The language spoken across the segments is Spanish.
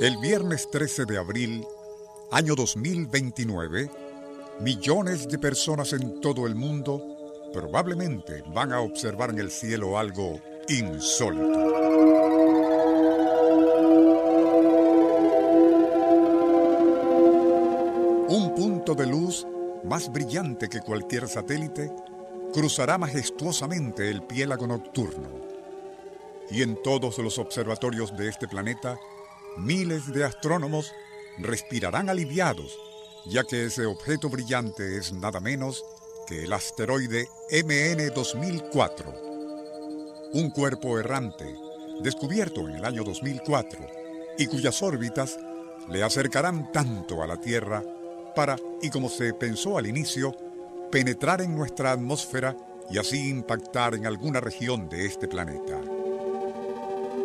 El viernes 13 de abril, año 2029, millones de personas en todo el mundo probablemente van a observar en el cielo algo insólito. Un punto de luz más brillante que cualquier satélite cruzará majestuosamente el piélago nocturno. Y en todos los observatorios de este planeta miles de astrónomos respirarán aliviados, ya que ese objeto brillante es nada menos que el asteroide MN 2004, un cuerpo errante descubierto en el año 2004 y cuyas órbitas le acercarán tanto a la Tierra para, y como se pensó al inicio, penetrar en nuestra atmósfera y así impactar en alguna región de este planeta.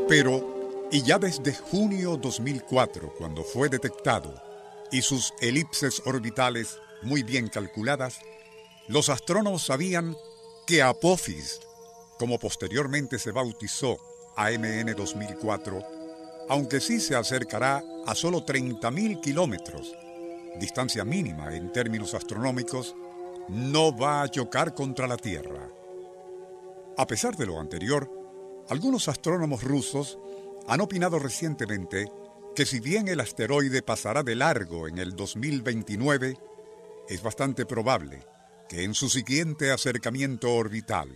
Pero y ya desde junio 2004, cuando fue detectado, y sus elipses orbitales muy bien calculadas, los astrónomos sabían que Apophis, como posteriormente se bautizó AMN 2004, aunque sí se acercará a solo 30.000 kilómetros, distancia mínima en términos astronómicos, no va a chocar contra la Tierra. A pesar de lo anterior, algunos astrónomos rusos han opinado recientemente que si bien el asteroide pasará de largo en el 2029, es bastante probable que en su siguiente acercamiento orbital,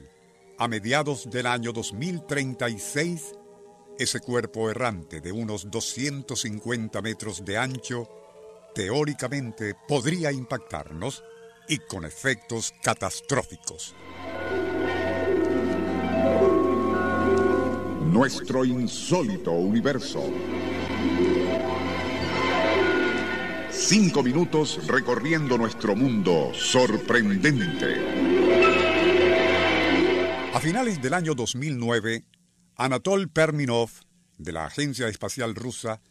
a mediados del año 2036, ese cuerpo errante de unos 250 metros de ancho teóricamente podría impactarnos y con efectos catastróficos. Nuestro insólito universo. Cinco minutos recorriendo nuestro mundo sorprendente. A finales del año 2009, Anatol Perminov, de la Agencia Espacial Rusa,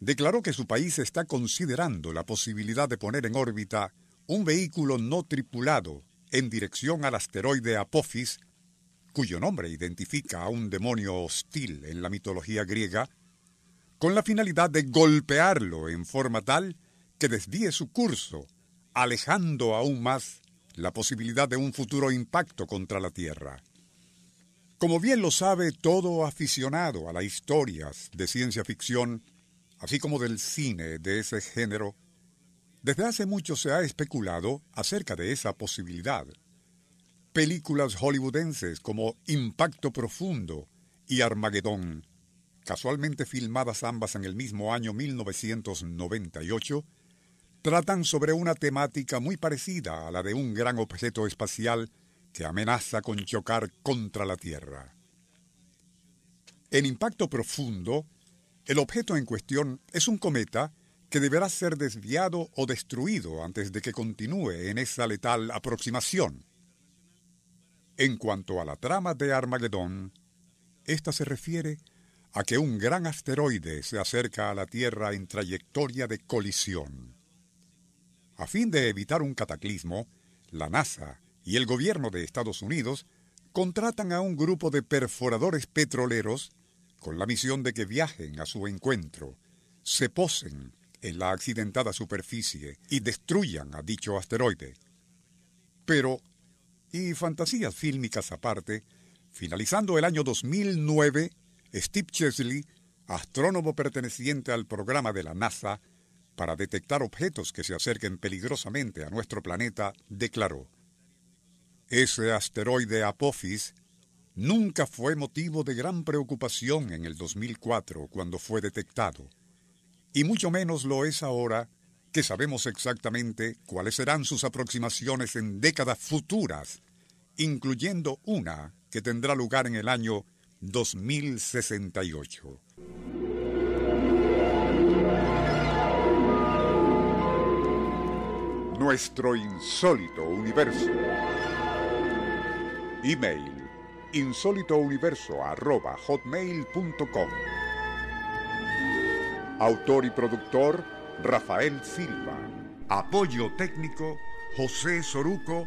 declaró que su país está considerando la posibilidad de poner en órbita un vehículo no tripulado en dirección al asteroide Apophis cuyo nombre identifica a un demonio hostil en la mitología griega, con la finalidad de golpearlo en forma tal que desvíe su curso, alejando aún más la posibilidad de un futuro impacto contra la Tierra. Como bien lo sabe todo aficionado a las historias de ciencia ficción, así como del cine de ese género, desde hace mucho se ha especulado acerca de esa posibilidad películas hollywoodenses como Impacto Profundo y Armagedón, casualmente filmadas ambas en el mismo año 1998, tratan sobre una temática muy parecida a la de un gran objeto espacial que amenaza con chocar contra la Tierra. En Impacto Profundo, el objeto en cuestión es un cometa que deberá ser desviado o destruido antes de que continúe en esa letal aproximación. En cuanto a la trama de Armagedón, esta se refiere a que un gran asteroide se acerca a la Tierra en trayectoria de colisión. A fin de evitar un cataclismo, la NASA y el gobierno de Estados Unidos contratan a un grupo de perforadores petroleros con la misión de que viajen a su encuentro, se posen en la accidentada superficie y destruyan a dicho asteroide. Pero y fantasías fílmicas aparte, finalizando el año 2009, Steve Chesley, astrónomo perteneciente al programa de la NASA para detectar objetos que se acerquen peligrosamente a nuestro planeta, declaró, Ese asteroide Apophis nunca fue motivo de gran preocupación en el 2004 cuando fue detectado, y mucho menos lo es ahora que sabemos exactamente cuáles serán sus aproximaciones en décadas futuras, incluyendo una que tendrá lugar en el año 2068. Nuestro insólito universo. Email insólitouniverso.com Autor y productor Rafael Silva. Apoyo técnico, José Soruco